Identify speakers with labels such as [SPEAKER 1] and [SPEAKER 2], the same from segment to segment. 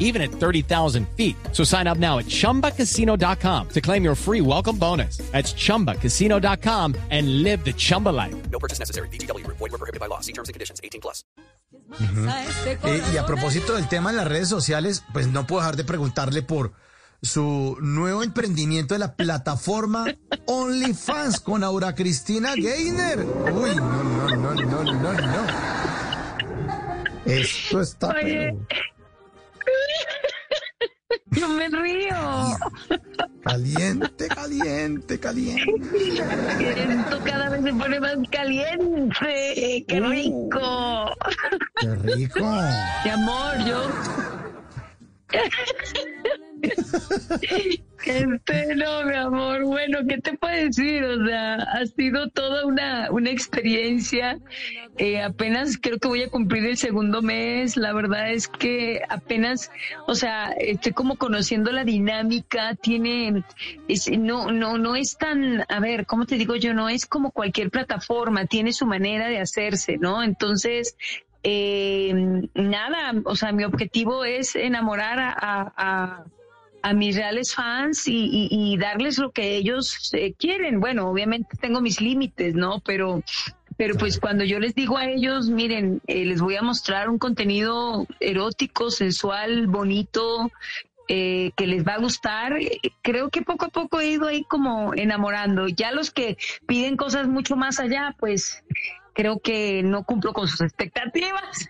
[SPEAKER 1] even at 30,000 feet. So sign up now at chumbacasino.com to claim your free welcome bonus. That's chumbacasino.com and live the Chumba life.
[SPEAKER 2] No purchase necessary. BGW. Void were prohibited by law. See terms and conditions. 18 plus.
[SPEAKER 3] Eh, y a propósito del tema en las redes sociales, pues no puedo dejar de preguntarle por su nuevo emprendimiento de la plataforma OnlyFans con Aura Cristina Gainer. Uy, no, no, no, no, no, no. Esto está...
[SPEAKER 4] Oye. Yo
[SPEAKER 3] Caliente, caliente, caliente.
[SPEAKER 4] Esto cada vez se pone más caliente. ¡Qué
[SPEAKER 3] Uh.
[SPEAKER 4] rico!
[SPEAKER 3] Qué rico.
[SPEAKER 4] Mi amor, yo. Este, no, mi amor, bueno, ¿qué te puedo decir? O sea, ha sido toda una, una experiencia. Eh, apenas creo que voy a cumplir el segundo mes. La verdad es que apenas, o sea, estoy como conociendo la dinámica. Tiene, es, no, no, no es tan, a ver, ¿cómo te digo yo? No es como cualquier plataforma. Tiene su manera de hacerse, ¿no? Entonces, eh, nada, o sea, mi objetivo es enamorar a, a, a- a mis reales fans y, y- y darles lo que ellos eh, quieren. Bueno, obviamente tengo mis límites, ¿no? Pero, pero pues cuando yo les digo a ellos, miren, eh, les voy a mostrar un contenido erótico, sensual, bonito, eh, que les va a gustar. Creo que poco a poco he ido ahí como enamorando. Ya los que piden cosas mucho más allá, pues creo que no cumplo con sus expectativas.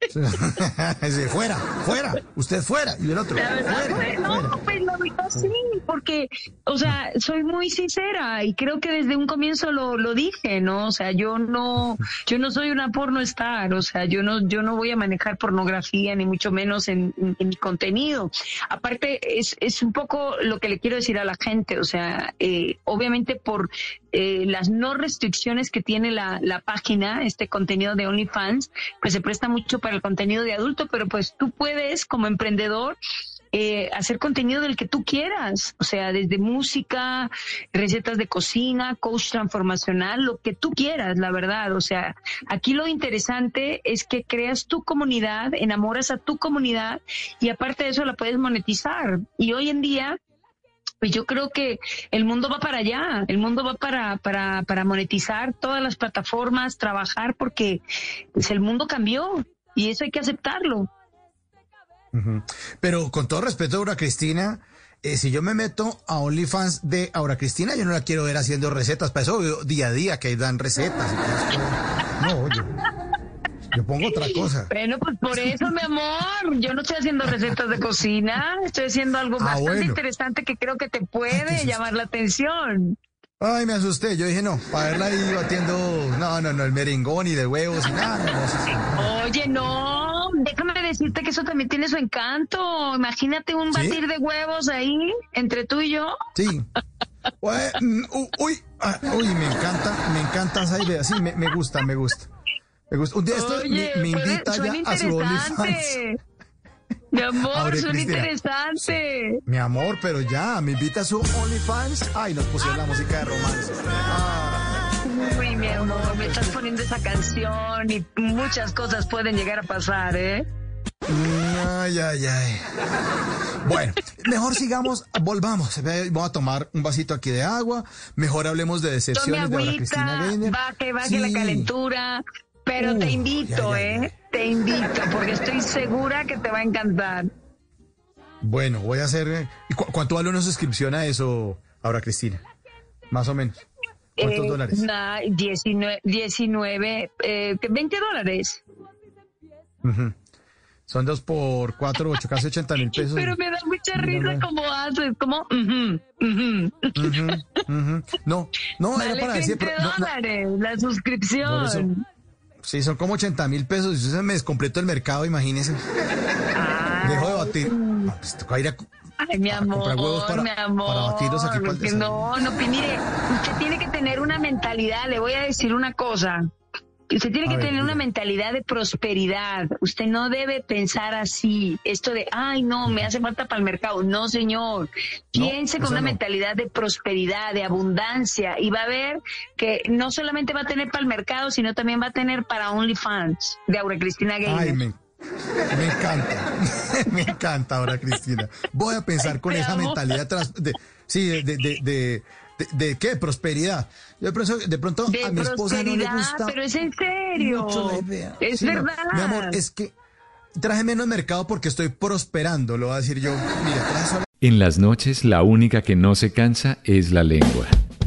[SPEAKER 3] Fuera, fuera. Usted fuera. Y el otro,
[SPEAKER 4] La verdad,
[SPEAKER 3] fuera.
[SPEAKER 4] pues, no,
[SPEAKER 3] fuera.
[SPEAKER 4] pues la verdad sí, porque, o sea, soy muy sincera y creo que desde un comienzo lo, lo dije, ¿no? O sea, yo no, yo no soy una porno star, o sea, yo no, yo no voy a manejar pornografía ni mucho menos en, en- en mi contenido. Aparte, es, es un poco lo que le quiero decir a la gente, o sea, eh, obviamente por eh, las no restricciones que tiene la, la página, este contenido de OnlyFans, pues se presta mucho para el contenido de adulto, pero pues tú puedes como emprendedor eh, hacer contenido del que tú quieras, o sea, desde música, recetas de cocina, coach transformacional, lo que tú quieras, la verdad. O sea, aquí lo interesante es que creas tu comunidad, enamoras a tu comunidad y aparte de eso la puedes monetizar. Y hoy en día, pues yo creo que el mundo va para allá, el mundo va para, para, para monetizar todas las plataformas, trabajar porque pues el mundo cambió y eso hay que aceptarlo.
[SPEAKER 3] Pero con todo respeto, Aura Cristina, eh, si yo me meto a OnlyFans de Aura Cristina, yo no la quiero ver haciendo recetas. Para eso día a día que dan recetas. No, oye. Yo pongo otra cosa.
[SPEAKER 4] Bueno, pues por eso, mi amor, yo no estoy haciendo recetas de cocina, estoy haciendo algo
[SPEAKER 3] Ah,
[SPEAKER 4] bastante
[SPEAKER 3] bueno.
[SPEAKER 4] interesante que creo que te puede llamar la atención.
[SPEAKER 3] Ay, me asusté. Yo dije, no, para verla ahí batiendo, no, no, no, el merengón y de huevos y nada. No.
[SPEAKER 4] Oye, no, déjame decirte que eso también tiene su encanto. Imagínate un
[SPEAKER 3] ¿Sí?
[SPEAKER 4] batir de huevos ahí entre tú y yo.
[SPEAKER 3] Sí. Mm, Uy, ah, uy, me encanta, me encanta esa idea. Sí, me, me gusta, me gusta. Me gusta. Un día esto
[SPEAKER 4] Oye,
[SPEAKER 3] me, invita
[SPEAKER 4] suena
[SPEAKER 3] ya a su OnlyFans.
[SPEAKER 4] interesante. Mi amor,
[SPEAKER 3] Cristina.
[SPEAKER 4] interesante.
[SPEAKER 3] Mi amor, pero ya, me invita a su OnlyFans. Ay, nos pusieron la música de romance. Ah,
[SPEAKER 4] Uy, mi amor, me estás poniendo esa canción y muchas cosas pueden llegar a pasar, ¿eh?
[SPEAKER 3] ay, ay, ay. Bueno, mejor sigamos, volvamos. Voy a tomar un vasito aquí de agua. Mejor hablemos de
[SPEAKER 4] Tome
[SPEAKER 3] decepciones de Cristina
[SPEAKER 4] agüita,
[SPEAKER 3] Gainer.
[SPEAKER 4] baje, baje
[SPEAKER 3] Sí.
[SPEAKER 4] la calentura. Pero
[SPEAKER 3] Uh,
[SPEAKER 4] te invito,
[SPEAKER 3] ya, ya,
[SPEAKER 4] ¿eh? Te invito, porque estoy segura que te va a encantar.
[SPEAKER 3] Bueno, voy a hacer. eh, ¿y cu- ¿Cuánto vale una suscripción a eso, Aura Cristina? Más o menos. ¿Cuántos
[SPEAKER 4] Eh,
[SPEAKER 3] dólares?
[SPEAKER 4] na- 19, 19 eh, 20 dólares.
[SPEAKER 3] Son dos por cuatro, ocho, casi ochenta mil pesos.
[SPEAKER 4] Pero me da mucha risa
[SPEAKER 3] no.
[SPEAKER 4] como haces, como... ujú, ujú.
[SPEAKER 3] Ujú, ujú. No, no, era
[SPEAKER 4] Vale
[SPEAKER 3] para
[SPEAKER 4] 20
[SPEAKER 3] decir. pero no, no.
[SPEAKER 4] dólares la suscripción.
[SPEAKER 3] Sí, son como 80 mil pesos. Y se me descompletó el mercado, imagínese.
[SPEAKER 4] Ay,
[SPEAKER 3] Dejo de batir. No, pues toca ir a.
[SPEAKER 4] Ay, mi amor,
[SPEAKER 3] comprar huevos para-
[SPEAKER 4] mi amor.
[SPEAKER 3] para batirlos aquí
[SPEAKER 4] no, no, que mire, usted tiene que tener una mentalidad. Le voy a decir una cosa. Usted tiene que
[SPEAKER 3] ver,
[SPEAKER 4] tener una mentalidad de prosperidad. Usted no debe pensar así. Esto de, ay, no, me hace falta para el mercado. No, señor. Piense con una
[SPEAKER 3] no.
[SPEAKER 4] mentalidad de prosperidad, de abundancia. Y va a ver que no solamente va a tener para el mercado, sino también va a tener para OnlyFans de Aura Cristina Gamer.
[SPEAKER 3] Ay, me, me encanta. me encanta ahora, Cristina. Voy a pensar con esa mentalidad de, sí, de, de, de, de, qué? Prosperidad. Yo de pronto, de pronto
[SPEAKER 4] de
[SPEAKER 3] a mi esposa no le gusta
[SPEAKER 4] pero es en serio.
[SPEAKER 3] mucho la idea.
[SPEAKER 4] Es
[SPEAKER 3] Sí, no.
[SPEAKER 4] verdad.
[SPEAKER 3] Mi amor, es que traje menos mercado porque estoy prosperando, lo voy a decir yo. Mira, traje solo
[SPEAKER 5] En las noches la única que no se cansa es la lengua.